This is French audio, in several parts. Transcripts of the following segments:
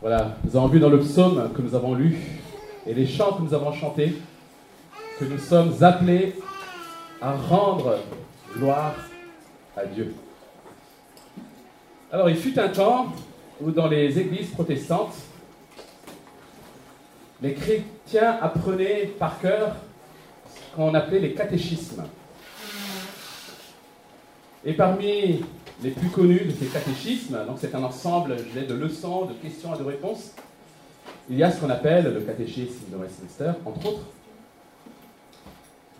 Voilà, nous avons vu dans le psaume que nous avons lu et les chants que nous avons chantés que nous sommes appelés à rendre gloire à Dieu. Alors, il fut un temps où dans les églises protestantes, les chrétiens apprenaient par cœur ce qu'on appelait les catéchismes. Et parmi les plus connus de ces catéchismes, donc c'est un ensemble de leçons, de questions et de réponses, il y a ce qu'on appelle le catéchisme de Westminster, entre autres,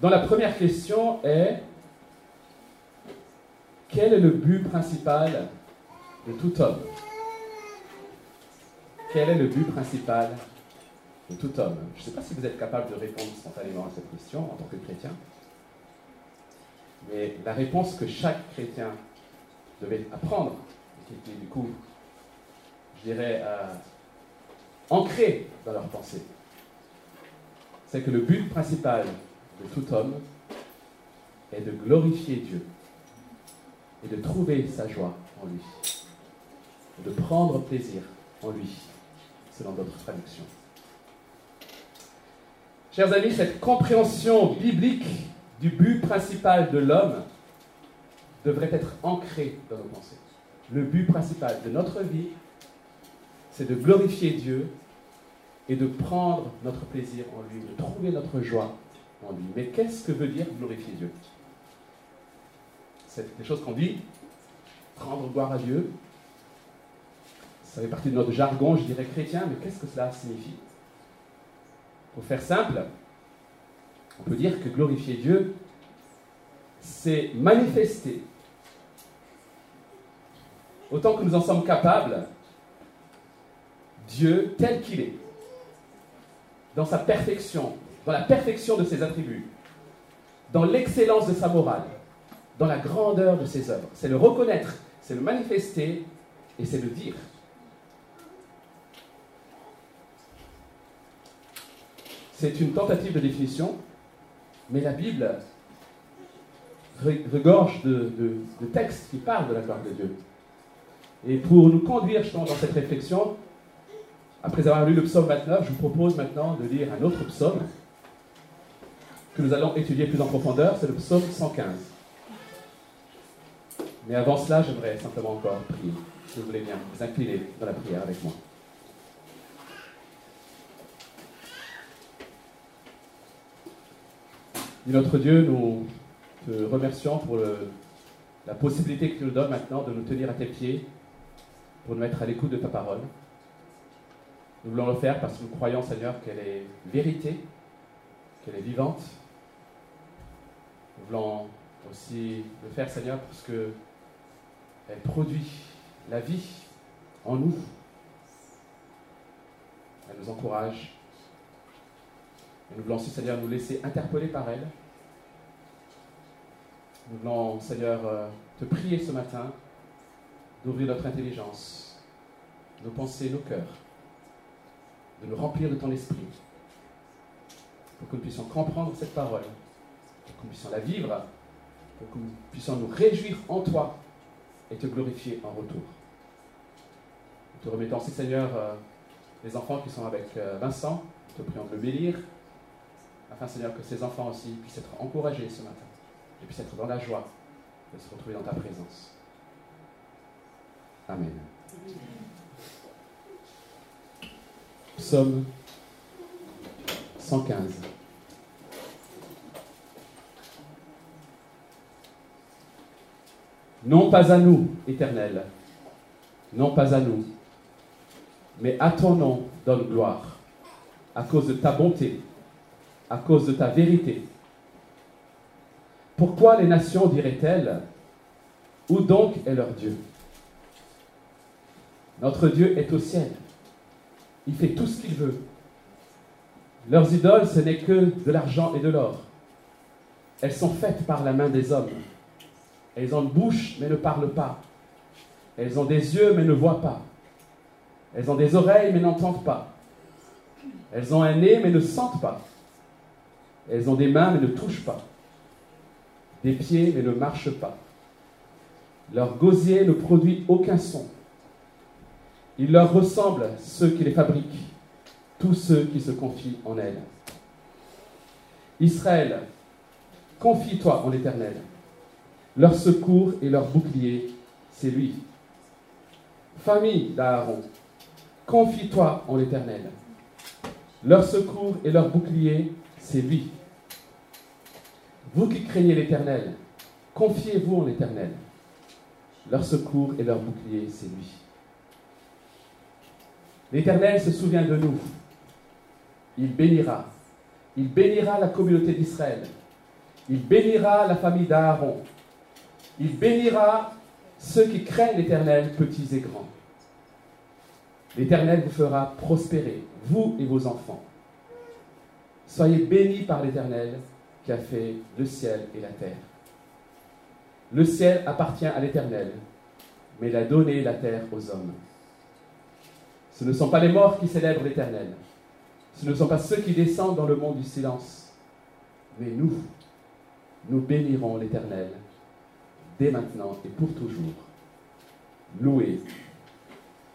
dont la première question est quel est le but principal de tout homme? Quel est le but principal de tout homme? Je ne sais pas si vous êtes capable de répondre spontanément à cette question en tant que chrétien, mais la réponse que chaque chrétien devait apprendre, qui était du coup, je dirais, euh, ancré dans leur pensée, c'est que le but principal de tout homme est de glorifier Dieu et de trouver sa joie en lui, et de prendre plaisir en lui, selon d'autres traductions. Chers amis, cette compréhension biblique du but principal de l'homme devrait être ancrée dans nos pensées. Le but principal de notre vie, c'est de glorifier Dieu et de prendre notre plaisir en lui, de trouver notre joie en lui. Mais qu'est-ce que veut dire glorifier Dieu? C'est des choses qu'on dit, prendre gloire à Dieu. Ça fait partie de notre jargon, je dirais chrétien, mais qu'est-ce que cela signifie? Pour faire simple, on peut dire que glorifier Dieu, c'est manifester, autant que nous en sommes capables, Dieu tel qu'il est, dans sa perfection, dans la perfection de ses attributs, dans l'excellence de sa morale, dans la grandeur de ses œuvres. C'est le reconnaître, c'est le manifester et c'est le dire. C'est une tentative de définition, mais la Bible regorge de, textes qui parlent de la gloire de Dieu. Et pour nous conduire justement dans cette réflexion, après avoir lu le psaume 29, je vous propose maintenant de lire un autre psaume que nous allons étudier plus en profondeur, c'est le psaume 115. Mais avant cela, j'aimerais simplement encore prier. Si vous voulez bien vous incliner dans la prière avec moi. notre Dieu, nous te remercions pour la possibilité que tu nous donnes maintenant de nous tenir à tes pieds, pour nous mettre à l'écoute de ta parole. Nous voulons le faire parce que nous croyons, Seigneur, qu'elle est vérité, qu'elle est vivante. Nous voulons aussi le faire, Seigneur, parce qu'elle produit la vie en nous. Elle nous encourage. Et nous voulons aussi, Seigneur, nous laisser interpeller par elle. Nous voulons, Seigneur, euh, te prier ce matin d'ouvrir notre intelligence, nos pensées, nos cœurs, de nous remplir de ton esprit, pour que nous puissions comprendre cette parole, pour que nous puissions la vivre, pour que nous puissions nous réjouir en toi et te glorifier en retour. Nous te remettons aussi, Seigneur, euh, les enfants qui sont avec euh, Vincent, te prions de le bénir, afin, Seigneur, que ces enfants aussi puissent être encouragés ce matin et puissent être dans la joie de se retrouver dans ta présence. Amen. Psaume 115. Non pas à nous, Éternel, non pas à nous, mais à ton nom donne gloire, à cause de ta bonté, à cause de ta vérité. Pourquoi les nations diraient-elles, où donc est leur Dieu? Notre Dieu est au ciel. Il fait tout ce qu'il veut. Leurs idoles, ce n'est que de l'argent et de l'or. Elles sont faites par la main des hommes. Elles ont une bouche, mais ne parlent pas. Elles ont des yeux, mais ne voient pas. Elles ont des oreilles, mais n'entendent pas. Elles ont un nez, mais ne sentent pas. Elles ont des mains, mais ne touchent pas. Des pieds, mais ne marchent pas. Leur gosier ne produit aucun son. Il leur ressemble ceux qui les fabriquent, tous ceux qui se confient en elle. Israël, confie-toi en l'Éternel. Leur secours et leur bouclier, c'est lui. Famille d'Aaron, confie-toi en l'Éternel. Leur secours et leur bouclier, c'est lui. Vous qui craignez l'Éternel, confiez-vous en l'Éternel. Leur secours et leur bouclier, c'est lui. L'Éternel se souvient de nous. Il bénira. Il bénira la communauté d'Israël. Il bénira la famille d'Aaron. Il bénira ceux qui craignent l'Éternel, petits et grands. L'Éternel vous fera prospérer, vous et vos enfants. Soyez bénis par l'Éternel qui a fait le ciel et la terre. Le ciel appartient à l'Éternel, mais il a donné la terre aux hommes. Ce ne sont pas les morts qui célèbrent l'Éternel. Ce ne sont pas ceux qui descendent dans le monde du silence. Mais nous, nous bénirons l'Éternel dès maintenant et pour toujours. Louez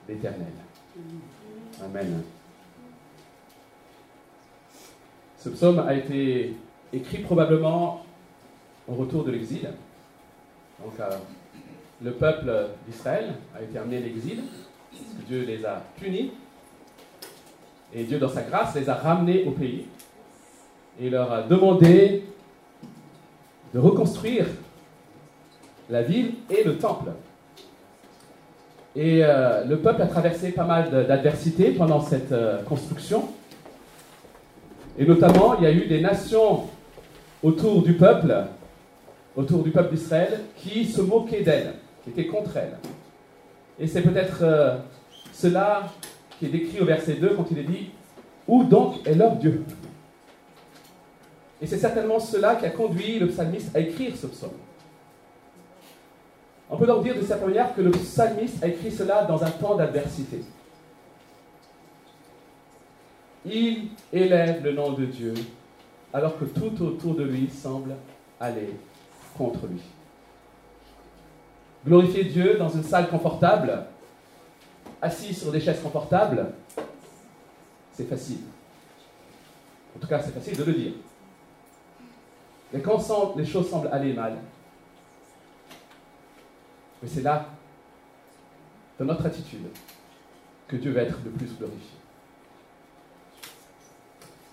l'Éternel. Amen. Ce psaume a été écrit probablement au retour de l'exil. Donc, euh, le peuple d'Israël a été amené à l'exil, Dieu les a punis, et Dieu, dans sa grâce, les a ramenés au pays, et leur a demandé de reconstruire la ville et le temple. Et euh, le peuple a traversé pas mal d'adversités pendant cette euh, construction. Et notamment, il y a eu des nations autour du peuple, autour du peuple d'Israël, qui se moquaient d'elle, qui étaient contre elle. Et c'est peut-être euh, cela qui est décrit au verset 2 quand il est dit Où donc est leur Dieu? Et c'est certainement cela qui a conduit le psalmiste à écrire ce psaume. On peut donc dire de cette manière que le psalmiste a écrit cela dans un temps d'adversité. Il élève le nom de Dieu alors que tout autour de lui semble aller contre lui. Glorifier Dieu dans une salle confortable, assis sur des chaises confortables, c'est facile. En tout cas, c'est facile de le dire. Mais quand les choses semblent aller mal, c'est là, dans notre attitude, que Dieu va être le plus glorifié.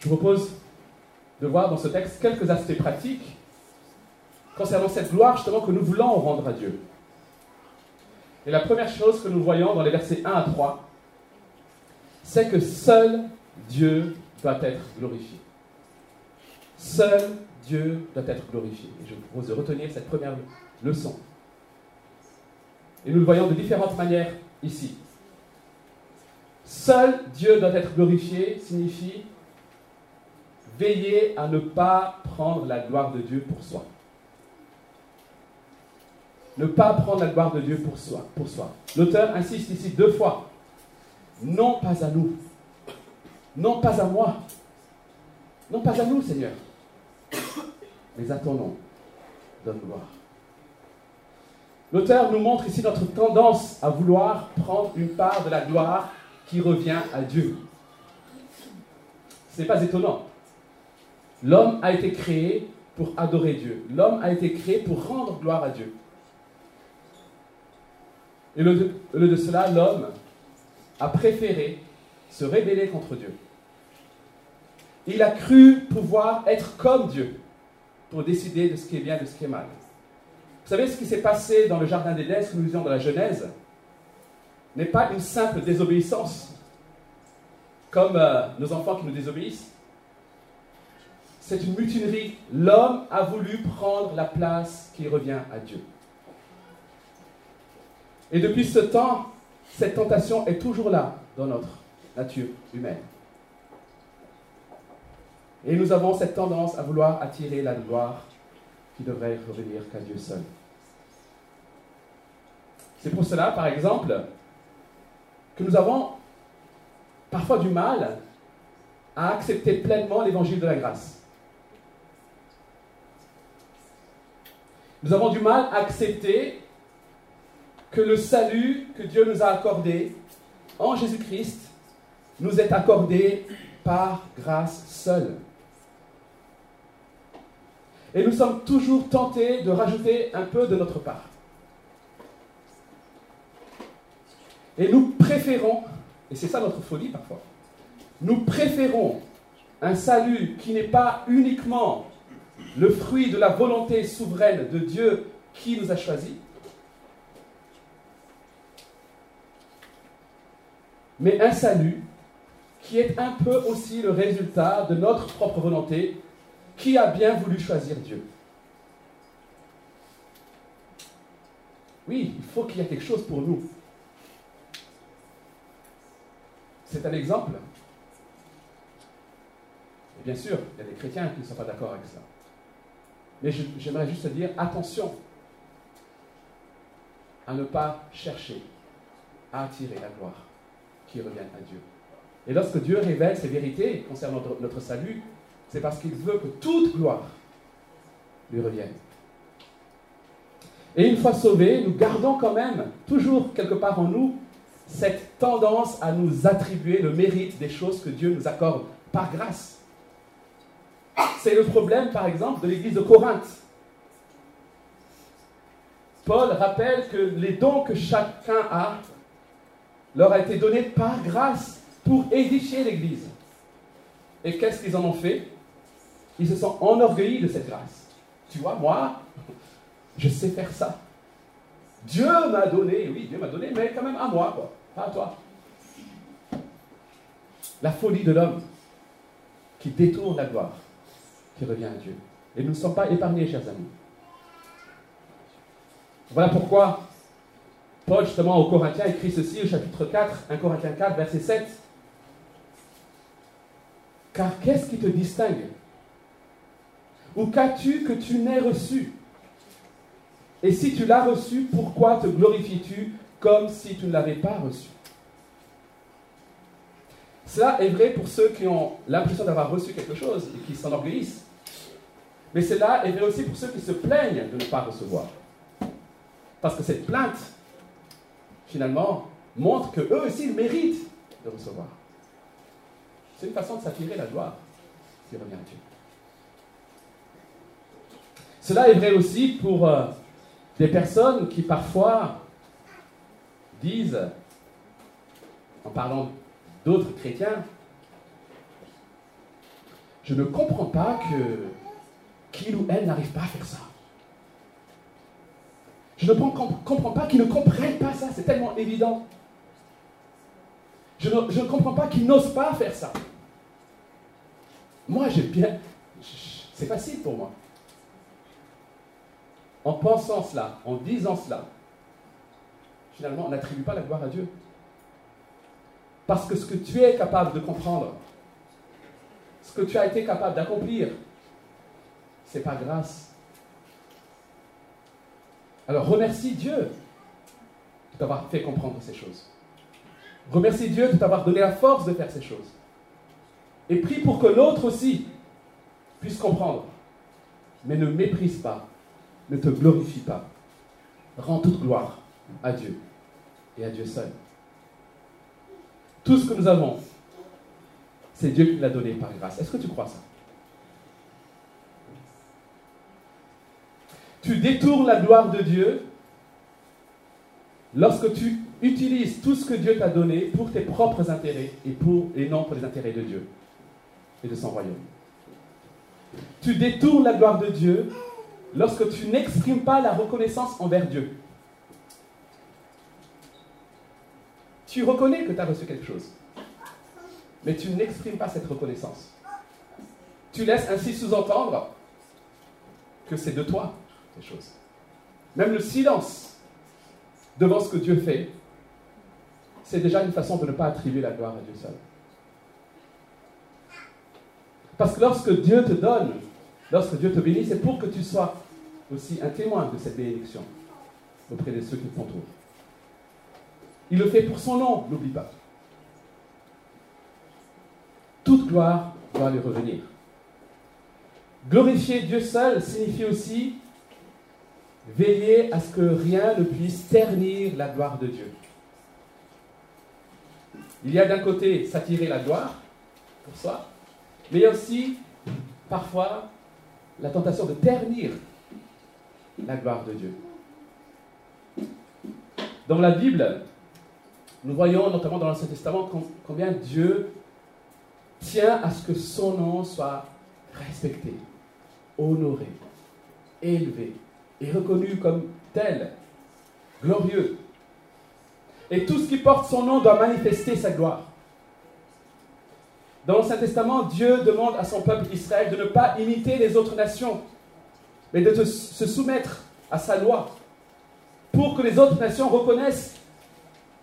Je vous propose de voir dans ce texte quelques aspects pratiques concernant cette gloire justement que nous voulons rendre à Dieu. Et la première chose que nous voyons dans les versets 1 à 3, c'est que seul Dieu doit être glorifié. Seul Dieu doit être glorifié. Et je vous propose de retenir cette première leçon. Et nous le voyons de différentes manières ici. Seul Dieu doit être glorifié signifie veiller à ne pas prendre la gloire de Dieu pour soi. Ne pas prendre la gloire de Dieu pour soi. Pour soi. L'auteur insiste ici deux fois. Non pas à nous. Non pas à moi. Non pas à nous, Seigneur. Mais à ton nom. Donne gloire. L'auteur nous montre ici notre tendance à vouloir prendre une part de la gloire qui revient à Dieu. Ce n'est pas étonnant. L'homme a été créé pour adorer Dieu. L'homme a été créé pour rendre gloire à Dieu. Et au lieu de cela, l'homme a préféré se rébeller contre Dieu. Il a cru pouvoir être comme Dieu pour décider de ce qui est bien et de ce qui est mal. Vous savez ce qui s'est passé dans le jardin d'Éden, ce que nous disions dans la Genèse, n'est pas une simple désobéissance, comme euh, nos enfants qui nous désobéissent. C'est une mutinerie. L'homme a voulu prendre la place qui revient à Dieu. Et depuis ce temps, cette tentation est toujours là dans notre nature humaine. Et nous avons cette tendance à vouloir attirer la gloire qui devrait revenir qu'à Dieu seul. C'est pour cela, par exemple, que nous avons parfois du mal à accepter pleinement l'évangile de la grâce. Nous avons du mal à accepter que le salut que Dieu nous a accordé en Jésus-Christ nous est accordée par grâce seule. Et nous sommes toujours tentés de rajouter un peu de notre part. Et nous préférons, et c'est ça notre folie parfois, nous préférons un salut qui n'est pas uniquement le fruit de la volonté souveraine de Dieu qui nous a choisis, mais un salut qui est un peu aussi le résultat de notre propre volonté, qui a bien voulu choisir Dieu. Oui, il faut qu'il y ait quelque chose pour nous. C'est un exemple. Et bien sûr, il y a des chrétiens qui ne sont pas d'accord avec ça. Mais j'aimerais juste dire attention à ne pas chercher à attirer la gloire qui revient à Dieu. Et lorsque Dieu révèle ces vérités concernant notre, salut, c'est parce qu'il veut que toute gloire lui revienne. Et une fois sauvés, nous gardons quand même toujours quelque part en nous cette tendance à nous attribuer le mérite des choses que Dieu nous accorde par grâce. C'est le problème, par exemple, de l'église de Corinthe. Paul rappelle que les dons que chacun a leur a été donné par grâce pour édifier l'Église. Et qu'est-ce qu'ils en ont fait? Ils se sont enorgueillis de cette grâce. Tu vois, moi, je sais faire ça. Dieu m'a donné, oui, Dieu m'a donné, mais quand même à moi, quoi, pas à toi. La folie de l'homme qui détourne la gloire, qui revient à Dieu. Et nous ne sommes pas épargnés, chers amis. Voilà pourquoi Paul, justement, au Corinthiens, écrit ceci au chapitre 4, 1 Corinthiens 4, verset 7. Car qu'est-ce qui te distingue? Ou qu'as-tu que tu n'aies reçu? Et si tu l'as reçu, pourquoi te glorifies-tu comme si tu ne l'avais pas reçu? Cela est vrai pour ceux qui ont l'impression d'avoir reçu quelque chose et qui s'enorgueillissent. Mais cela est vrai aussi pour ceux qui se plaignent de ne pas recevoir. Parce que cette plainte finalement, montre qu'eux aussi, ils méritent de recevoir. C'est une façon de s'attirer la gloire qui revient à Dieu. Cela est vrai aussi pour euh, des personnes qui parfois disent, en parlant d'autres chrétiens, je ne comprends pas que qu'il ou elle n'arrive pas à faire ça. Je ne comprends pas qu'ils ne comprennent pas ça, c'est tellement évident. Je ne, comprends pas qu'ils n'osent pas faire ça. Moi, j'ai bien... C'est facile pour moi. En pensant cela, en disant cela, finalement, on n'attribue pas la gloire à Dieu. Parce que ce que tu es capable de comprendre, ce que tu as été capable d'accomplir, c'est pas grâce alors remercie Dieu de t'avoir fait comprendre ces choses. Remercie Dieu de t'avoir donné la force de faire ces choses. Et prie pour que l'autre aussi puisse comprendre. Mais ne méprise pas, ne te glorifie pas. Rends toute gloire à Dieu et à Dieu seul. Tout ce que nous avons, c'est Dieu qui l'a donné par grâce. Est-ce que tu crois ça? Tu détournes la gloire de Dieu lorsque tu utilises tout ce que Dieu t'a donné pour tes propres intérêts et, non pour les intérêts de Dieu et de son royaume. Tu détournes la gloire de Dieu lorsque tu n'exprimes pas la reconnaissance envers Dieu. Tu reconnais que tu as reçu quelque chose, mais tu n'exprimes pas cette reconnaissance. Tu laisses ainsi sous-entendre que c'est de toi choses. Même le silence devant ce que Dieu fait, c'est déjà une façon de ne pas attribuer la gloire à Dieu seul. Parce que lorsque Dieu te donne, lorsque Dieu te bénit, c'est pour que tu sois aussi un témoin de cette bénédiction auprès de ceux qui t'entourent. Il le fait pour son nom, n'oublie pas. Toute gloire doit lui revenir. Glorifier Dieu seul signifie aussi Veillez à ce que rien ne puisse ternir la gloire de Dieu. Il y a d'un côté s'attirer la gloire pour soi, mais il y a aussi parfois la tentation de ternir la gloire de Dieu. Dans la Bible, nous voyons notamment dans l'Ancien Testament combien Dieu tient à ce que son nom soit respecté, honoré, élevé et reconnu comme tel, glorieux. Et tout ce qui porte son nom doit manifester sa gloire. Dans l'Ancien Testament, Dieu demande à son peuple Israël de ne pas imiter les autres nations, mais de se soumettre à sa loi, pour que les autres nations reconnaissent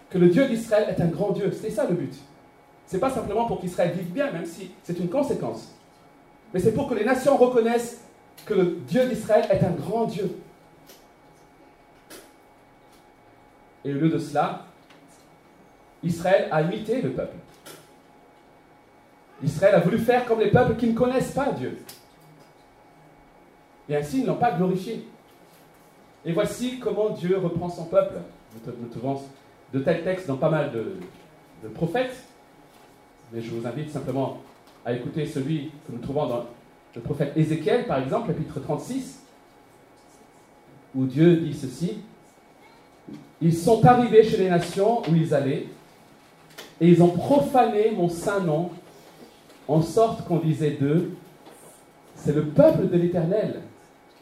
que le Dieu d'Israël est un grand Dieu. C'était ça le but. Ce n'est pas simplement pour qu'Israël vive bien, même si c'est une conséquence. Mais c'est pour que les nations reconnaissent que le Dieu d'Israël est un grand Dieu. Et au lieu de cela, Israël a imité le peuple. Israël a voulu faire comme les peuples qui ne connaissent pas Dieu. Et ainsi, ils n'ont pas glorifié. Et voici comment Dieu reprend son peuple. Nous trouvons de tels textes dans pas mal de, prophètes, mais je vous invite simplement à écouter celui que nous trouvons dans le prophète Ézéchiel, par exemple, chapitre 36, où Dieu dit ceci. Ils sont arrivés chez les nations où ils allaient, et ils ont profané mon saint nom, en sorte qu'on disait d'eux, c'est le peuple de l'Éternel,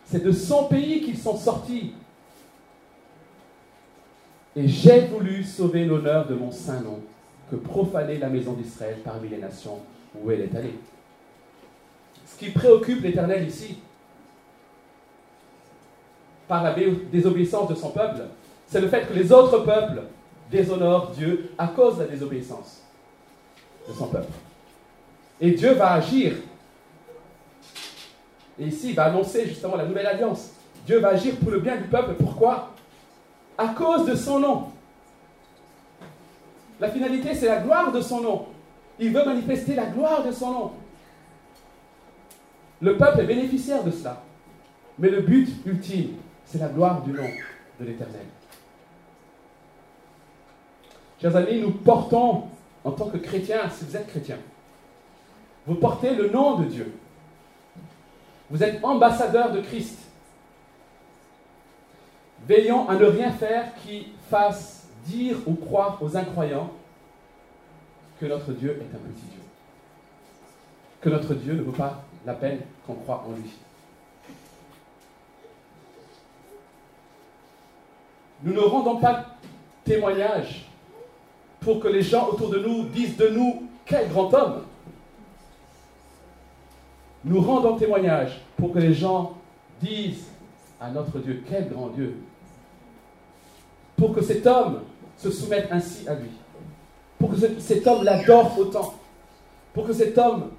c'est de son pays qu'ils sont sortis. Et j'ai voulu sauver l'honneur de mon saint nom, que profaner la maison d'Israël parmi les nations où elle est allée. Ce qui préoccupe l'Éternel ici, par la désobéissance de son peuple, c'est le fait que les autres peuples déshonorent Dieu à cause de la désobéissance de son peuple. Et Dieu va agir. Et ici, il va annoncer justement la nouvelle alliance. Dieu va agir pour le bien du peuple. Pourquoi? À cause de son nom. La finalité, c'est la gloire de son nom. Il veut manifester la gloire de son nom. Le peuple est bénéficiaire de cela. Mais le but ultime, c'est la gloire du nom de l'Éternel. Chers amis, nous portons, en tant que chrétiens, si vous êtes chrétiens, vous portez le nom de Dieu. Vous êtes ambassadeur de Christ. Veillons à ne rien faire qui fasse dire ou croire aux incroyants que notre Dieu est un petit Dieu. Que notre Dieu ne vaut pas la peine qu'on croit en lui. Nous ne rendons pas témoignage pour que les gens autour de nous disent de nous quel grand homme. Nous rendons témoignage pour que les gens disent à notre Dieu quel grand Dieu pour que cet homme se soumette ainsi à lui, pour que cet homme l'adore autant, pour que cet homme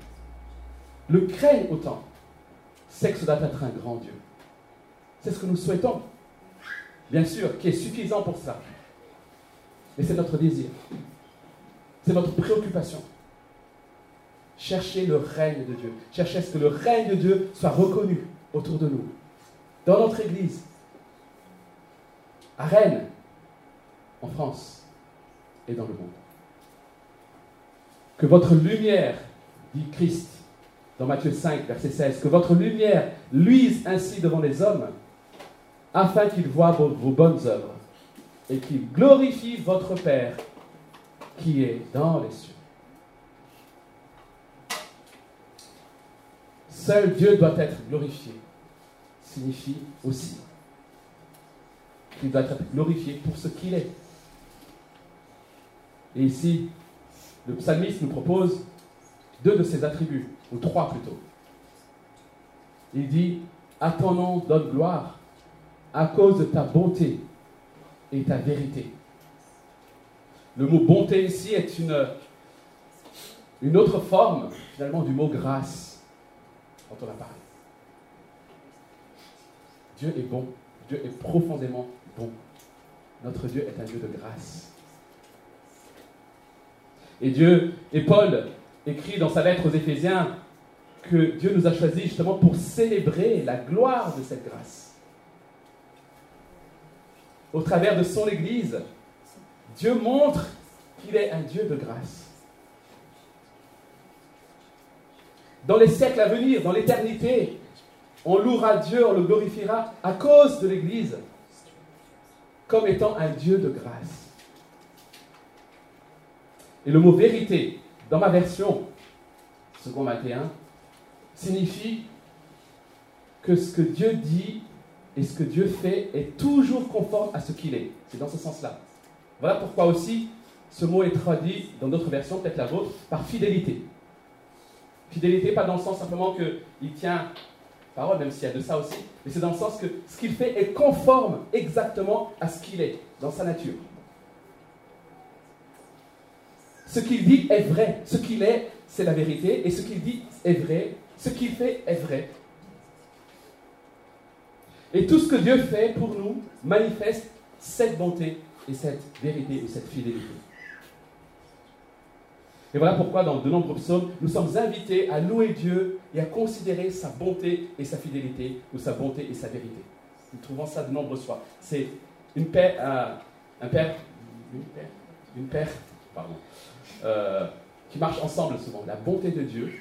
le craigne autant, c'est que ça doit être un grand Dieu. C'est ce que nous souhaitons, bien sûr, qui est suffisant pour ça. Mais c'est notre désir, c'est notre préoccupation. Chercher le règne de Dieu, chercher à ce que le règne de Dieu soit reconnu autour de nous, dans notre Église, à Rennes, en France et dans le monde. Que votre lumière, dit Christ dans Matthieu 5, verset 16, que votre lumière luise ainsi devant les hommes, afin qu'ils voient vos bonnes œuvres et qu'ils glorifient votre Père qui est dans les cieux. Seul Dieu doit être glorifié, signifie aussi qu'il doit être glorifié pour ce qu'il est. Et ici, le psalmiste nous propose deux de ses attributs, ou trois plutôt. Il dit, à ton nom donne gloire, à cause de ta bonté et ta vérité. Le mot bonté ici est une, une autre forme finalement du mot grâce quand on a parlé. Dieu est bon, Dieu est profondément bon. Notre Dieu est un Dieu de grâce. Et Dieu, et Paul écrit dans sa lettre aux Éphésiens que Dieu nous a choisis justement pour célébrer la gloire de cette grâce. Au travers de son Église, Dieu montre qu'il est un Dieu de grâce. Dans les siècles à venir, dans l'éternité, on louera Dieu, on le glorifiera à cause de l'Église comme étant un Dieu de grâce. Et le mot vérité, dans ma version, second 21, signifie que ce que Dieu dit et ce que Dieu fait est toujours conforme à ce qu'il est. C'est dans ce sens-là. Voilà pourquoi aussi ce mot est traduit dans d'autres versions, peut-être la vôtre, par fidélité. Fidélité, pas dans le sens simplement qu'il tient parole, même s'il y a de ça aussi, mais c'est dans le sens que ce qu'il fait est conforme exactement à ce qu'il est, dans sa nature. Ce qu'il dit est vrai, ce qu'il est, c'est la vérité, et ce qu'il dit est vrai, ce qu'il fait est vrai. Et tout ce que Dieu fait pour nous manifeste cette bonté et cette vérité et cette fidélité. Et voilà pourquoi dans de nombreux psaumes, nous sommes invités à louer Dieu et à considérer sa bonté et sa fidélité, ou sa bonté et sa vérité. Nous trouvons ça de nombreuses fois. C'est une paire, un, père, une paire, une paire, pardon, euh, qui marchent ensemble souvent. La bonté de Dieu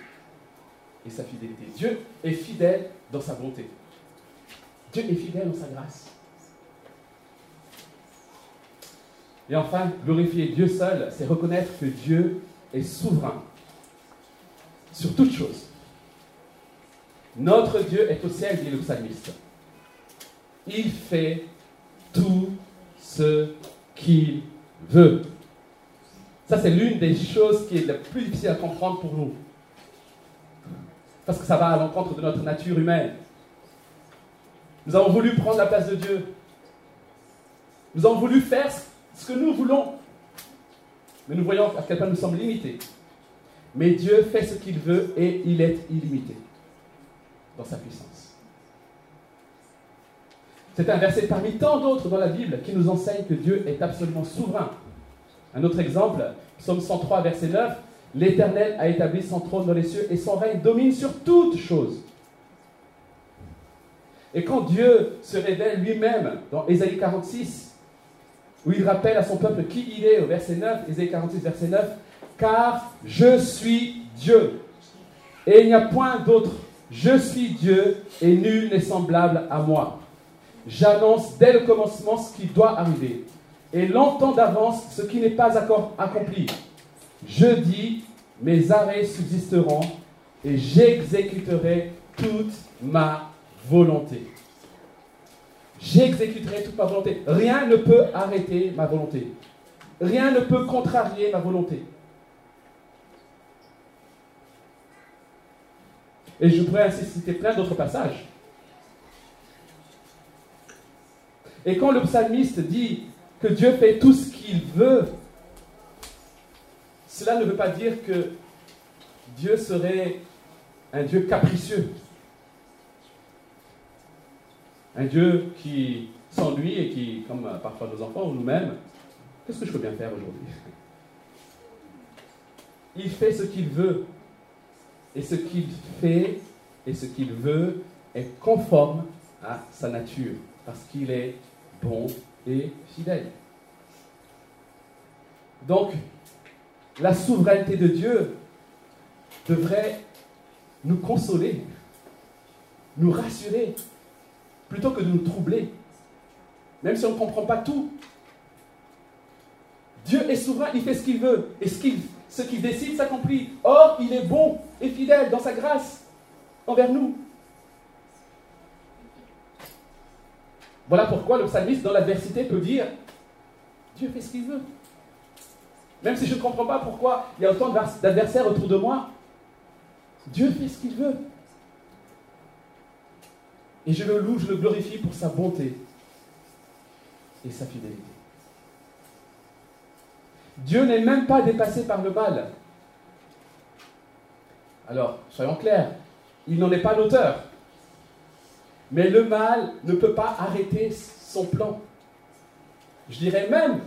et sa fidélité. Dieu est fidèle dans sa bonté. Dieu est fidèle dans sa grâce. Et enfin, glorifier Dieu seul, c'est reconnaître que Dieu est souverain sur toute chose. Notre Dieu est au ciel, dit le psalmiste. Il fait tout ce qu'il veut. Ça, c'est l'une des choses qui est la plus difficile à comprendre pour nous. Parce que ça va à l'encontre de notre nature humaine. Nous avons voulu prendre la place de Dieu. Nous avons voulu faire ce que nous voulons. Mais nous voyons à quel point nous sommes limités. Mais Dieu fait ce qu'il veut et il est illimité dans sa puissance. C'est un verset parmi tant d'autres dans la Bible qui nous enseigne que Dieu est absolument souverain. Un autre exemple, Psaume 103, verset 9, L'Éternel a établi son trône dans les cieux et son règne domine sur toutes choses. Et quand Dieu se révèle lui-même dans Ésaïe 46, où il rappelle à son peuple qui il est, au verset 9, Ésaïe 46, verset 9, car je suis Dieu, et il n'y a point d'autre. Je suis Dieu, et nul n'est semblable à moi. J'annonce dès le commencement ce qui doit arriver, et longtemps d'avance ce qui n'est pas encore accompli. Je dis, mes arrêts subsisteront, et j'exécuterai toute ma volonté. J'exécuterai toute ma volonté. Rien ne peut arrêter ma volonté. Rien ne peut contrarier ma volonté. Et je pourrais ainsi citer plein d'autres passages. Et quand le psalmiste dit que Dieu fait tout ce qu'il veut, cela ne veut pas dire que Dieu serait un Dieu capricieux. Un Dieu qui s'ennuie et qui, comme euh, parfois nos enfants ou nous-mêmes, qu'est-ce que je peux bien faire aujourd'hui? Il fait ce qu'il veut. Et ce qu'il fait et ce qu'il veut est conforme à sa nature, parce qu'il est bon et fidèle. Donc, la souveraineté de Dieu devrait nous consoler, nous rassurer, plutôt que de nous troubler, même si on ne comprend pas tout. Dieu est souverain, il fait ce qu'il veut, et ce qu'il décide s'accomplit. Or, il est bon et fidèle dans sa grâce envers nous. Voilà pourquoi le psalmiste, dans l'adversité, peut dire Dieu fait ce qu'il veut. Même si je ne comprends pas pourquoi il y a autant d'adversaires autour de moi, Dieu fait ce qu'il veut. Et je le loue, je le glorifie pour sa bonté et sa fidélité. Dieu n'est même pas dépassé par le mal. Alors, soyons clairs, il n'en est pas l'auteur. Mais le mal ne peut pas arrêter son plan. Je dirais même,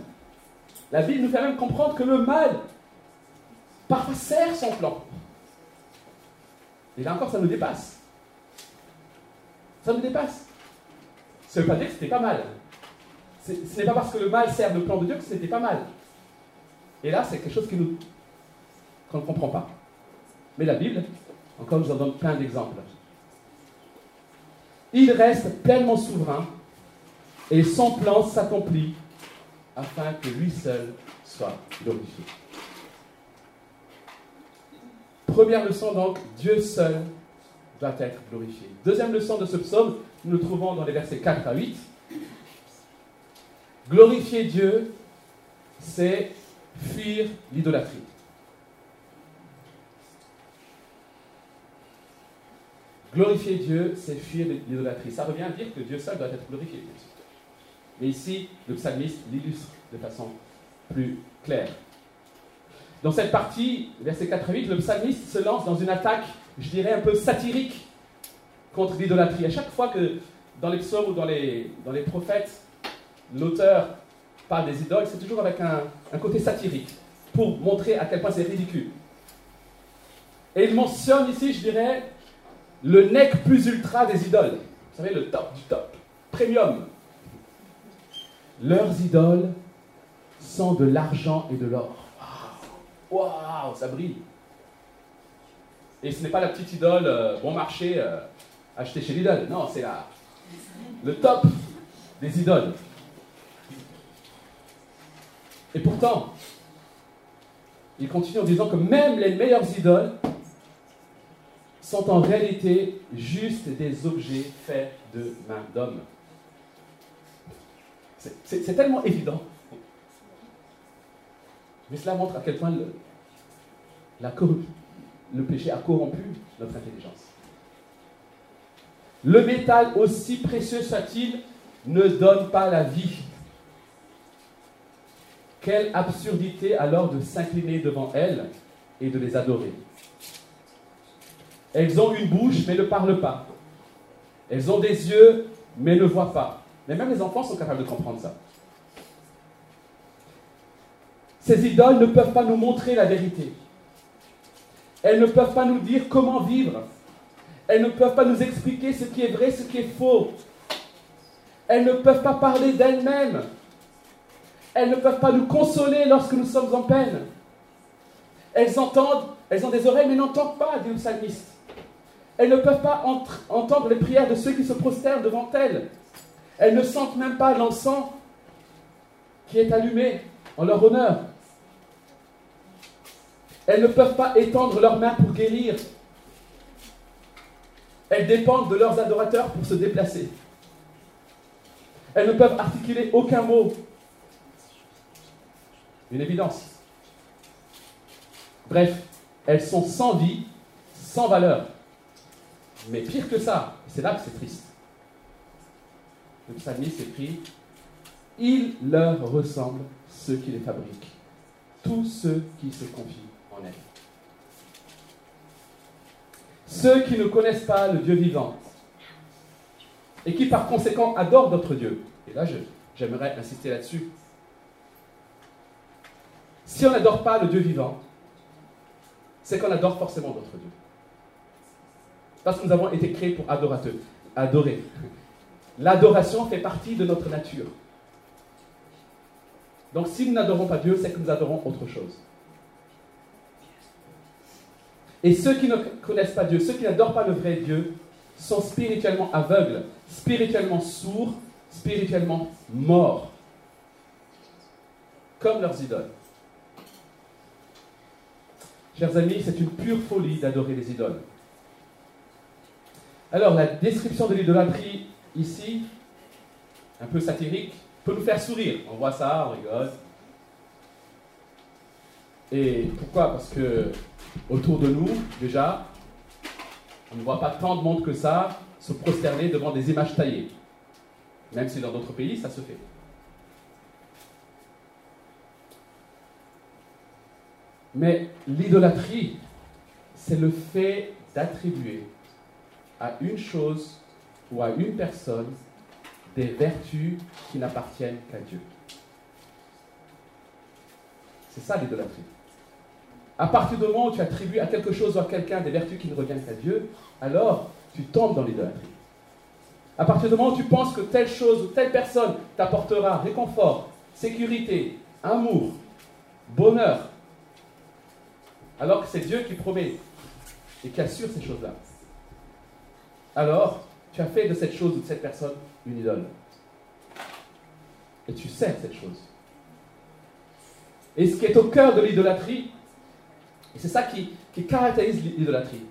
la Bible nous fait même comprendre que le mal parfois sert son plan. Et là encore, ça nous dépasse. Ça nous dépasse. Ça ne veut pas dire que c'était pas mal. Ce n'est pas parce que le mal sert le plan de Dieu que c'était pas mal. Et là, c'est quelque chose nous, qu'on ne comprend pas. Mais la Bible, encore, nous en donne plein d'exemples. Il reste pleinement souverain et son plan s'accomplit afin que lui seul soit glorifié. Première leçon donc, Dieu seul doit être glorifié. Deuxième leçon de ce psaume, nous le trouvons dans les versets 4 à 8. Glorifier Dieu, c'est fuir l'idolâtrie. Glorifier Dieu, c'est fuir l'idolâtrie. Ça revient à dire que Dieu seul doit être glorifié. Mais ici, le psalmiste l'illustre de façon plus claire. Dans cette partie, verset 4 à 8, le psalmiste se lance dans une attaque, je dirais, un peu satirique contre l'idolâtrie. À chaque fois que dans les psaumes ou dans les, dans les prophètes, l'auteur parle des idoles, c'est toujours avec un, un côté satirique, pour montrer à quel point c'est ridicule. Et il mentionne ici, je dirais, le nec plus ultra des idoles. Vous savez, le top du top, premium. Leurs idoles sont de l'argent et de l'or. Waouh, ça brille. Et ce n'est pas la petite idole euh, bon marché euh, achetée chez Lidl. Non, c'est le top des idoles. Et pourtant, il continue en disant que même les meilleures idoles sont en réalité juste des objets faits de main d'homme. C'est tellement évident. Mais cela montre à quel point la le péché a corrompu notre intelligence. Le métal, aussi précieux soit-il, ne donne pas la vie. Quelle absurdité alors de s'incliner devant elles et de les adorer. Elles ont une bouche mais ne parlent pas. Elles ont des yeux mais ne voient pas. Mais même les enfants sont capables de comprendre ça. Ces idoles ne peuvent pas nous montrer la vérité. Elles ne peuvent pas nous dire comment vivre. Elles ne peuvent pas nous expliquer ce qui est vrai, ce qui est faux. Elles ne peuvent pas parler d'elles-mêmes. Elles ne peuvent pas nous consoler lorsque nous sommes en peine. Elles entendent, elles ont des oreilles mais n'entendent pas, dit le. Elles ne peuvent pas entendre les prières de ceux qui se prosternent devant elles. Elles ne sentent même pas l'encens qui est allumé en leur honneur. Elles ne peuvent pas étendre leurs mains pour guérir. Elles dépendent de leurs adorateurs pour se déplacer. Elles ne peuvent articuler aucun mot. Une évidence. Bref, elles sont sans vie, sans valeur. Mais pire que ça, c'est là que c'est triste. Le psalmiste écrit Il leur ressemble ceux qui les fabriquent, tous ceux qui se confient Ceux qui ne connaissent pas le Dieu vivant et qui par conséquent adorent d'autres dieux. Et là, j'aimerais insister là-dessus. Si on n'adore pas le Dieu vivant, c'est qu'on adore forcément d'autres dieux. Parce que nous avons été créés pour adorer. L'adoration fait partie de notre nature. Donc si nous n'adorons pas Dieu, c'est que nous adorons autre chose. Et ceux qui ne connaissent pas Dieu, ceux qui n'adorent pas le vrai Dieu, sont spirituellement aveugles, spirituellement sourds, spirituellement morts, comme leurs idoles. Chers amis, c'est une pure folie d'adorer les idoles. Alors, la description de l'idolâtrie ici, un peu satirique, peut nous faire sourire. On voit ça, on rigole. Et pourquoi? Parce que autour de nous, déjà, on ne voit pas tant de monde que ça se prosterner devant des images taillées. Même si dans d'autres pays, ça se fait. Mais l'idolâtrie, c'est le fait d'attribuer à une chose ou à une personne des vertus qui n'appartiennent qu'à Dieu. C'est ça l'idolâtrie. À partir du moment où tu attribues à quelque chose ou à quelqu'un des vertus qui ne reviennent qu'à Dieu, alors tu tombes dans l'idolâtrie. À partir du moment où tu penses que telle chose ou telle personne t'apportera réconfort, sécurité, amour, bonheur, alors que c'est Dieu qui promet et qui assure ces choses-là, alors tu as fait de cette chose ou de cette personne une idole. Et tu sais cette chose. Et ce qui est au cœur de l'idolâtrie, et c'est ça qui, caractérise l'idolâtrie,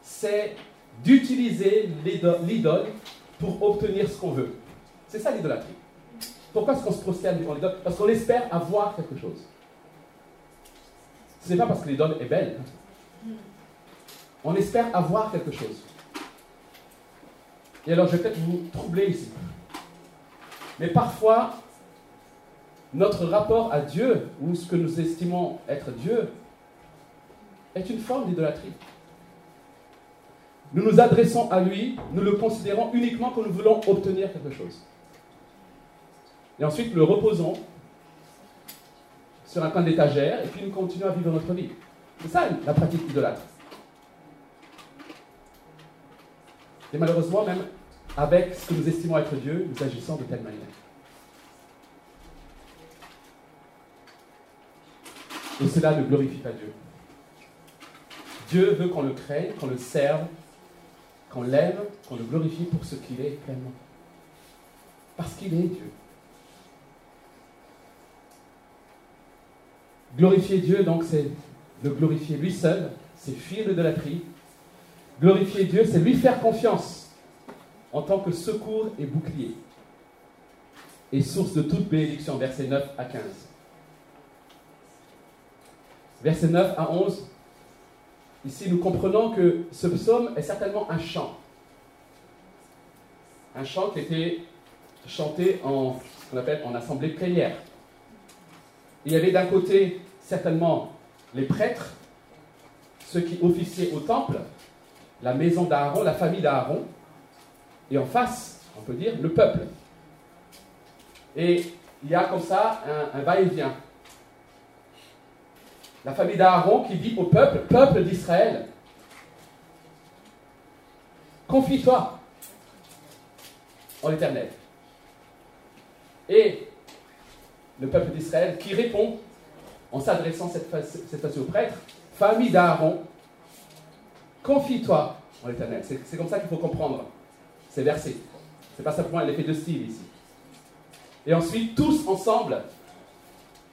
c'est d'utiliser l'idole pour obtenir ce qu'on veut. C'est ça l'idolâtrie. Pourquoi est-ce qu'on se prosterne devant l'idole? Parce qu'on espère avoir quelque chose. Ce n'est pas parce que l'idole est belle. On espère avoir quelque chose. Et alors, je vais peut-être vous troubler ici. Mais parfois, notre rapport à Dieu, ou ce que nous estimons être Dieu, est une forme d'idolâtrie. Nous nous adressons à lui, nous le considérons uniquement quand nous voulons obtenir quelque chose. Et ensuite, nous le reposons sur un coin d'étagère, et puis nous continuons à vivre notre vie. C'est ça la pratique idolâtre. Et malheureusement, même avec ce que nous estimons être Dieu, nous agissons de telle manière. Et cela ne glorifie pas Dieu. Dieu veut qu'on le craigne, qu'on le serve, qu'on l'aime, qu'on le glorifie pour ce qu'il est pleinement. Parce qu'il est Dieu. Glorifier Dieu, donc, c'est le glorifier lui seul, c'est fuir l'idolâtrie. Glorifier Dieu, c'est lui faire confiance en tant que secours et bouclier et source de toute bénédiction, versets 9 à 15. Versets 9 à 11, ici nous comprenons que ce psaume est certainement un chant. Un chant qui était chanté en qu'on appelle en assemblée plénière. Il y avait d'un côté certainement les prêtres, ceux qui officiaient au temple, la maison d'Aaron, la famille d'Aaron, et en face, on peut dire, le peuple. Et il y a comme ça un va-et-vient. La famille d'Aaron qui dit au peuple, peuple d'Israël, confie-toi en l'Éternel. Et le peuple d'Israël qui répond en s'adressant cette fois-ci au prêtre, famille d'Aaron, confie-toi en l'Éternel. C'est comme ça qu'il faut comprendre ces versets. C'est pas simplement l'effet de style ici. Et ensuite, tous ensemble,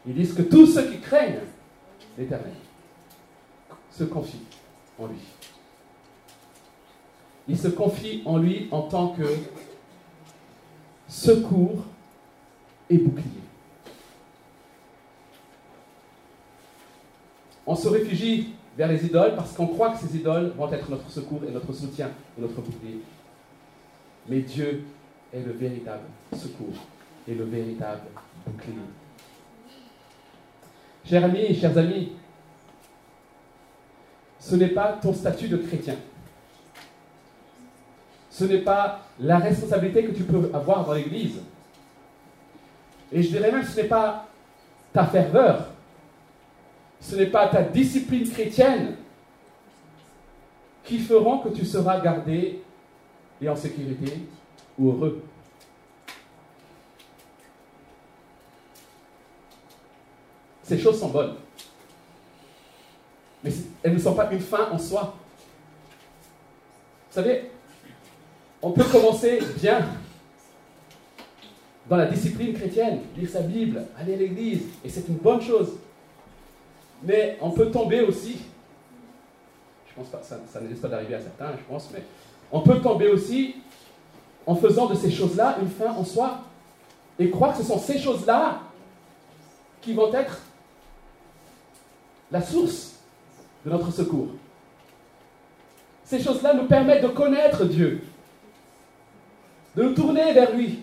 ils disent que tous ceux qui craignent l'Éternel se confient en lui. Ils se confient en lui en tant que secours et bouclier. On se réfugie vers les idoles parce qu'on croit que ces idoles vont être notre secours et notre soutien et notre bouclier. Mais Dieu est le véritable secours et le véritable bouclier. Chers amis chers amis, ce n'est pas ton statut de chrétien. Ce n'est pas la responsabilité que tu peux avoir dans l'Église. Et je dirais même que ce n'est pas ta ferveur. Ce n'est pas ta discipline chrétienne qui feront que tu seras gardé et en sécurité ou heureux. Ces choses sont bonnes. Mais elles ne sont pas une fin en soi. Vous savez, on peut commencer bien dans la discipline chrétienne, lire sa Bible, aller à l'église, et c'est une bonne chose. Mais on peut tomber aussi, je pense pas, ça, ça ne laisse pas d'arriver à certains, je pense, mais on peut tomber aussi en faisant de ces choses-là une fin en soi et croire que ce sont ces choses-là qui vont être la source de notre secours. Ces choses-là nous permettent de connaître Dieu, de nous tourner vers lui,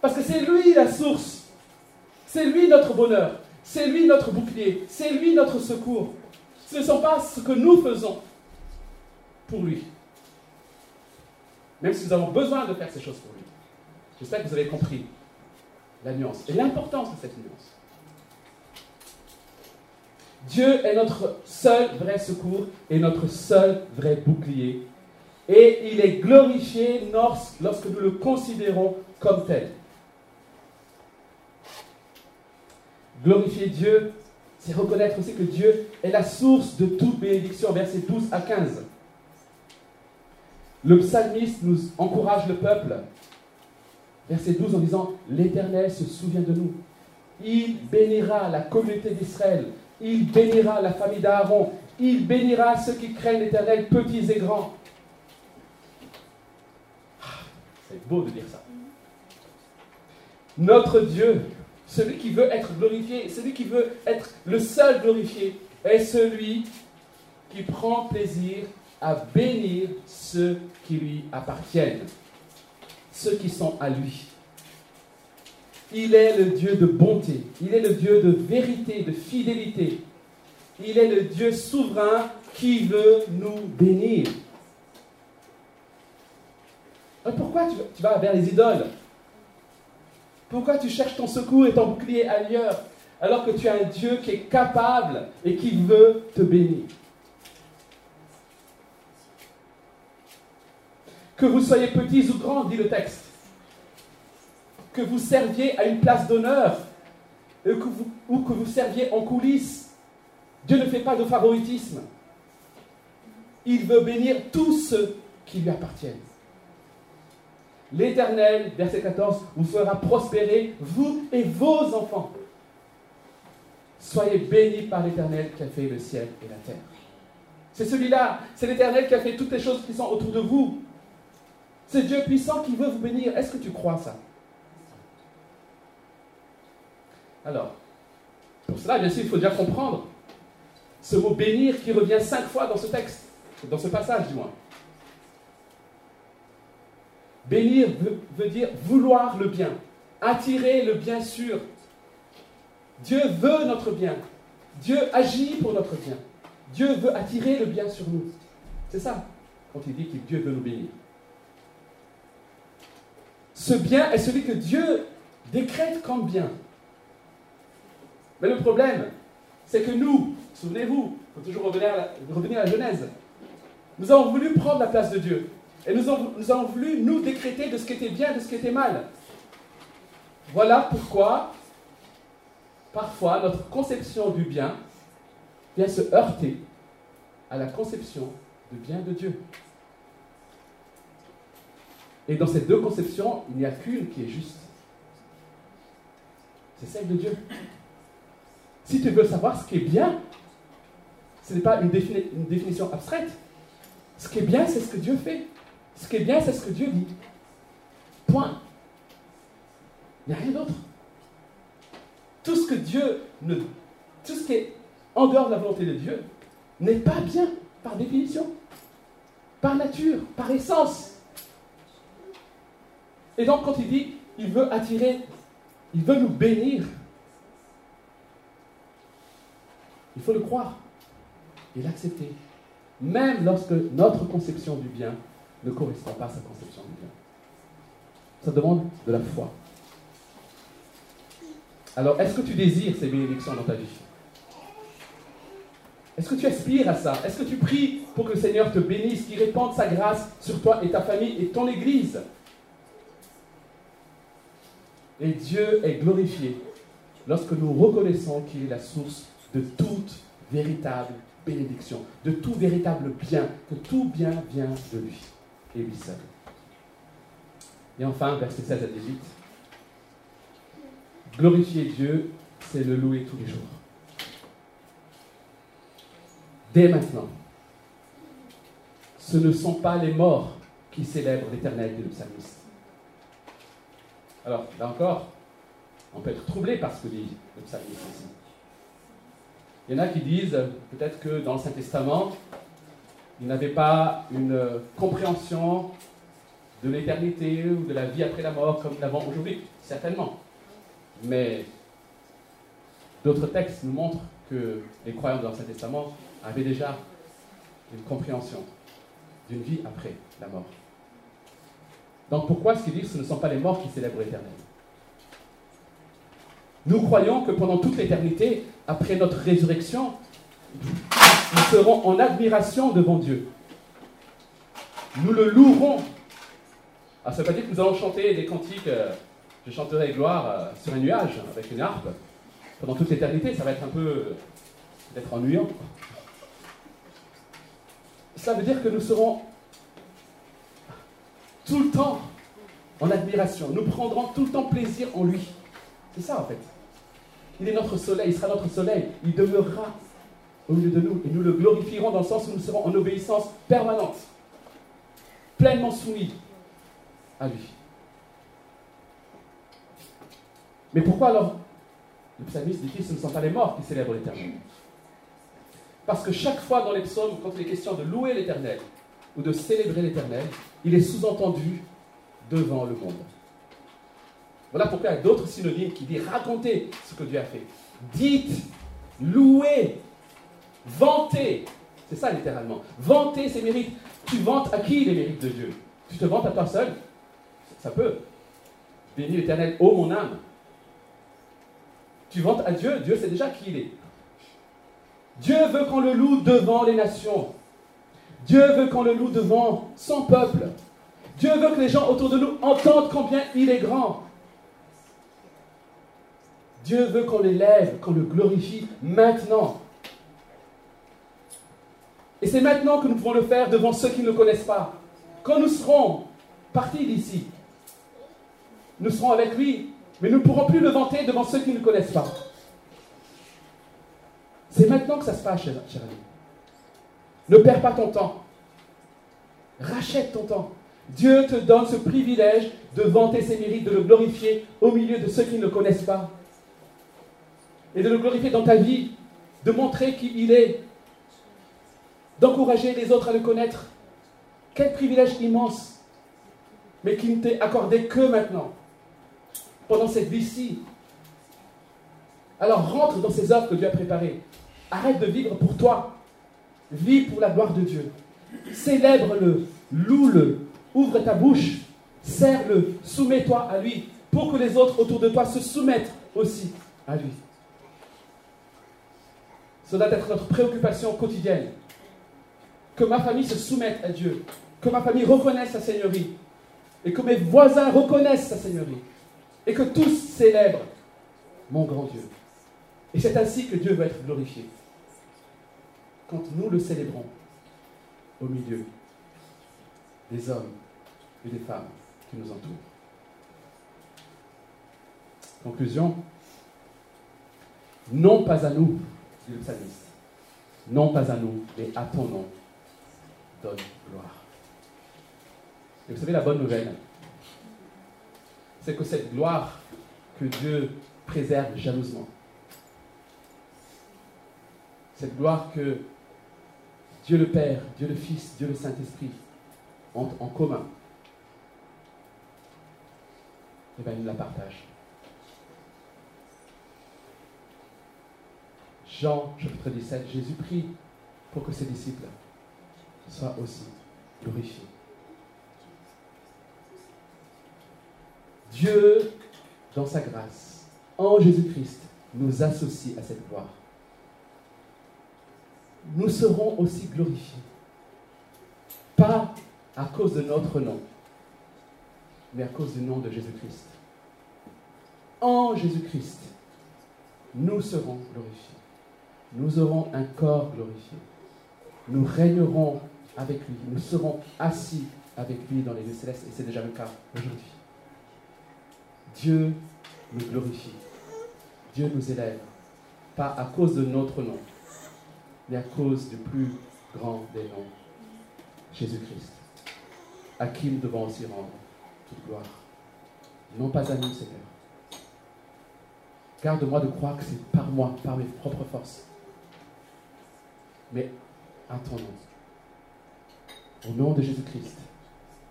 parce que c'est lui la source, c'est lui notre bonheur, c'est lui notre bouclier, c'est lui notre secours. Ce ne sont pas ce que nous faisons pour lui. Même si nous avons besoin de faire ces choses pour lui. J'espère que vous avez compris la nuance et l'importance de cette nuance. Dieu est notre seul vrai secours et notre seul vrai bouclier. Et il est glorifié lorsque nous le considérons comme tel. Glorifier Dieu, c'est reconnaître aussi que Dieu est la source de toute bénédiction, versets 12 à 15. Le psalmiste nous encourage le peuple, verset 12, en disant L'Éternel se souvient de nous. Il bénira la communauté d'Israël. Il bénira la famille d'Aaron. Il bénira ceux qui craignent l'Éternel, petits et grands. Ah, c'est beau de dire ça. Notre Dieu, celui qui veut être glorifié, celui qui veut être le seul glorifié, est celui qui prend plaisir à bénir ceux qui lui appartiennent, ceux qui sont à lui. Il est le Dieu de bonté, il est le Dieu de vérité, de fidélité. Il est le Dieu souverain qui veut nous bénir. pourquoi tu vas vers les idoles? Pourquoi tu cherches ton secours et ton bouclier ailleurs alors que tu as un Dieu qui est capable et qui veut te bénir? Que vous soyez petits ou grands, dit le texte. Que vous serviez à une place d'honneur ou que vous serviez en coulisses. Dieu ne fait pas de favoritisme. Il veut bénir tous ceux qui lui appartiennent. L'Éternel, verset 14, vous fera prospérer, vous et vos enfants. Soyez bénis par l'Éternel qui a fait le ciel et la terre. C'est celui-là, c'est l'Éternel qui a fait toutes les choses qui sont autour de vous. C'est Dieu puissant qui veut vous bénir. Est-ce que tu crois ça? Alors, pour cela, bien sûr, il faut déjà comprendre ce mot bénir qui revient cinq fois dans ce texte, dans ce passage du moins. Bénir veut, dire vouloir le bien, attirer le bien sûr. Dieu veut notre bien. Dieu agit pour notre bien. Dieu veut attirer le bien sur nous. C'est ça quand il dit que Dieu veut nous bénir. Ce bien est celui que Dieu décrète comme bien. Mais le problème, c'est que nous, souvenez-vous, il faut toujours revenir à, la, Genèse, nous avons voulu prendre la place de Dieu. Et nous avons, nous avons voulu nous décréter de ce qui était bien, de ce qui était mal. Voilà pourquoi, parfois, notre conception du bien vient se heurter à la conception du bien de Dieu. Et dans ces deux conceptions, il n'y a qu'une qui est juste. C'est celle de Dieu. Si tu veux savoir ce qui est bien, ce n'est pas une, définition abstraite. Ce qui est bien, c'est ce que Dieu fait. Ce qui est bien, c'est ce que Dieu dit. Point. Il n'y a rien d'autre. Tout ce que Dieu ne. Tout ce qui est en dehors de la volonté de Dieu n'est pas bien par définition, par nature, par essence. Et donc, quand il dit, il veut attirer, il veut nous bénir, il faut le croire et l'accepter. Même lorsque notre conception du bien ne correspond pas à sa conception du bien. Ça demande de la foi. Alors, est-ce que tu désires ces bénédictions dans ta vie? Est-ce que tu aspires à ça? Est-ce que tu pries pour que le Seigneur te bénisse, qu'il répande sa grâce sur toi et ta famille et ton Église? Et Dieu est glorifié lorsque nous reconnaissons qu'il est la source de toute véritable bénédiction, de tout véritable bien, que tout bien vient de lui et lui seul. Et enfin, verset 16 à 18. Glorifier Dieu, c'est le louer tous les jours. Dès maintenant, ce ne sont pas les morts qui célèbrent l'éternel, dit le psalmiste alors, là encore, on peut être troublé par ce que dit le psalmiste. Il y en a qui disent peut-être que dans le Saint-Testament, il n'avait pas une compréhension de l'éternité ou de la vie après la mort comme nous l'avons aujourd'hui. Certainement. Mais d'autres textes nous montrent que les croyants dans le Saint-Testament avaient déjà une compréhension d'une vie après la mort. Donc pourquoi est-ce qu'il dit que ce ne sont pas les morts qui célèbrent l'éternel? Nous croyons que pendant toute l'éternité, après notre résurrection, nous serons en admiration devant Dieu. Nous le louerons. Alors ça ne veut pas dire que nous allons chanter des cantiques, euh, je chanterai gloire euh, sur un nuage avec une harpe. pendant toute l'éternité, ça va être un peu peut-être ennuyant. Ça veut dire que nous serons tout le temps en admiration. Nous prendrons tout le temps plaisir en lui. C'est ça en fait. Il est notre soleil, il sera notre soleil. Il demeurera au milieu de nous et nous le glorifierons dans le sens où nous serons en obéissance permanente, pleinement soumis à lui. Mais pourquoi alors le psalmiste dit que ce ne sont pas les morts qui célèbrent l'éternel? Parce que chaque fois dans les psaumes, quand il est question de louer l'éternel ou de célébrer l'éternel, il est sous-entendu devant le monde. Voilà pourquoi il y a d'autres synonymes qui disent raconter ce que Dieu a fait. Dites, louez, vantez. C'est ça littéralement. Vanter ses mérites. Tu vantes à qui les mérites de Dieu? Tu te vantes à toi seul? Ça peut. Béni l'éternel, ô mon âme. Tu vantes à Dieu, Dieu sait déjà qui il est. Dieu veut qu'on le loue devant les nations. Dieu veut qu'on le loue devant son peuple. Dieu veut que les gens autour de nous entendent combien il est grand. Dieu veut qu'on l'élève, qu'on le glorifie maintenant. Et c'est maintenant que nous pouvons le faire devant ceux qui ne le connaissent pas. Quand nous serons partis d'ici, nous serons avec lui, mais nous ne pourrons plus le vanter devant ceux qui ne le connaissent pas. C'est maintenant que ça se passe, cher, cher ami. Ne perds pas ton temps. Rachète ton temps. Dieu te donne ce privilège de vanter ses mérites, de le glorifier au milieu de ceux qui ne le connaissent pas. Et de le glorifier dans ta vie, de montrer qui il est, d'encourager les autres à le connaître. Quel privilège immense, mais qui ne t'est accordé que maintenant, pendant cette vie-ci. Alors rentre dans ces œuvres que Dieu a préparées. Arrête de vivre pour toi. Vis pour la gloire de Dieu. Célèbre-le, loue-le, ouvre ta bouche, serre-le, soumets-toi à lui, pour que les autres autour de toi se soumettent aussi à lui. Ça doit être notre préoccupation quotidienne. Que ma famille se soumette à Dieu, que ma famille reconnaisse sa seigneurie, et que mes voisins reconnaissent sa seigneurie, et que tous célèbrent mon grand Dieu. Et c'est ainsi que Dieu va être glorifié. Quand nous le célébrons au milieu des hommes et des femmes qui nous entourent. Conclusion. Non pas à nous, le psalmiste. Non pas à nous, mais à ton nom. Donne gloire. Et vous savez, la bonne nouvelle, c'est que cette gloire que Dieu préserve jalousement, cette gloire que Dieu le Père, Dieu le Fils, Dieu le Saint-Esprit ont en commun, eh bien, la partage. Jean, chapitre 17, Jésus prie pour que ses disciples soient aussi glorifiés. Dieu, dans sa grâce, en Jésus-Christ, nous associe à cette gloire. Nous serons aussi glorifiés. Pas à cause de notre nom, mais à cause du nom de Jésus-Christ. En Jésus-Christ, nous serons glorifiés. Nous aurons un corps glorifié. Nous régnerons avec lui. Nous serons assis avec lui dans les lieux célestes. Et c'est déjà le cas aujourd'hui. Dieu nous glorifie. Dieu nous élève. Pas à cause de notre nom, mais à cause du plus grand des noms, Jésus-Christ, à qui nous devons aussi rendre toute gloire. Non pas à nous, Seigneur. Garde-moi de croire que c'est par moi, par mes propres forces, mais à ton nom. Au nom de Jésus-Christ,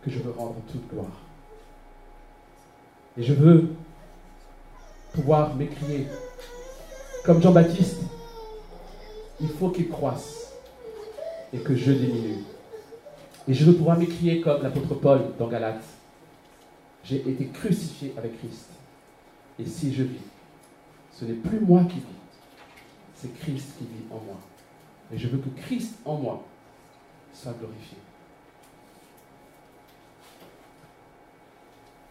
que je veux rendre toute gloire. Et je veux pouvoir m'écrier comme Jean-Baptiste, il faut qu'il croisse et que je diminue. Et je veux pouvoir m'écrier comme l'apôtre Paul dans Galates. J'ai été crucifié avec Christ. Et si je vis, ce n'est plus moi qui vis, c'est Christ qui vit en moi. Et je veux que Christ en moi soit glorifié.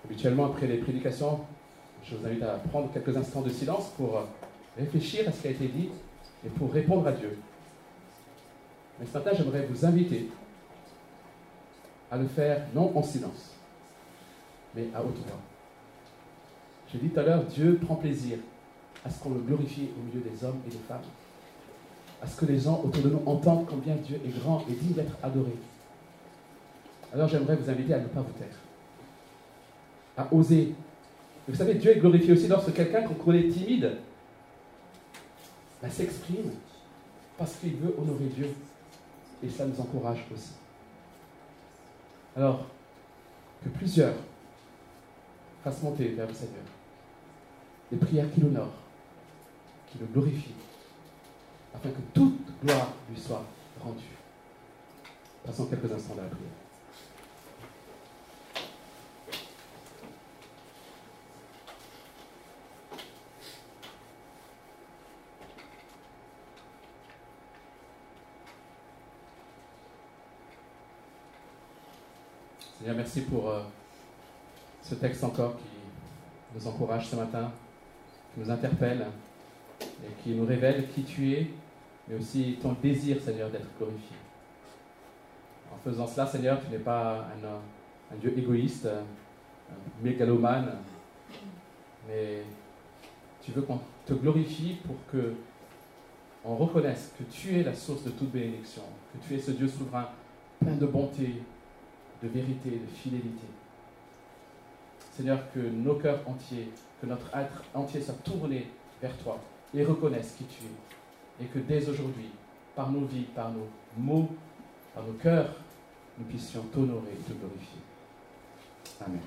Habituellement, après les prédications, je vous invite à prendre quelques instants de silence pour réfléchir à ce qui a été dit et pour répondre à Dieu. Mais ce matin, j'aimerais vous inviter à le faire non en silence, mais à haute voix. J'ai dit tout à l'heure, Dieu prend plaisir à ce qu'on le glorifie au milieu des hommes et des femmes, à ce que les gens autour de nous entendent combien Dieu est grand et digne d'être adoré. Alors j'aimerais vous inviter à ne pas vous taire, à oser. vous savez, Dieu est glorifié aussi lorsque quelqu'un qu'on connaît timide ben, s'exprime parce qu'il veut honorer Dieu. Et ça nous encourage aussi. Alors, que plusieurs fassent monter vers le Seigneur des prières qui l'honorent, qui le glorifient, afin que toute gloire lui soit rendue. Passons quelques instants dans la prière. Seigneur, merci pour euh, ce texte encore qui nous encourage ce matin, qui nous interpelle et qui nous révèle qui tu es, mais aussi ton désir, Seigneur, d'être glorifié. En faisant cela, Seigneur, tu n'es pas un, Dieu égoïste, un mégalomane, mais tu veux qu'on te glorifie pour que on reconnaisse que tu es la source de toute bénédiction, que tu es ce Dieu souverain, plein de bonté, de vérité, de fidélité. Seigneur, que nos cœurs entiers, que notre être entier soit tourné vers toi et reconnaisse qui tu es. Et que dès aujourd'hui, par nos vies, par nos mots, par nos cœurs, nous puissions t'honorer et te glorifier. Amen.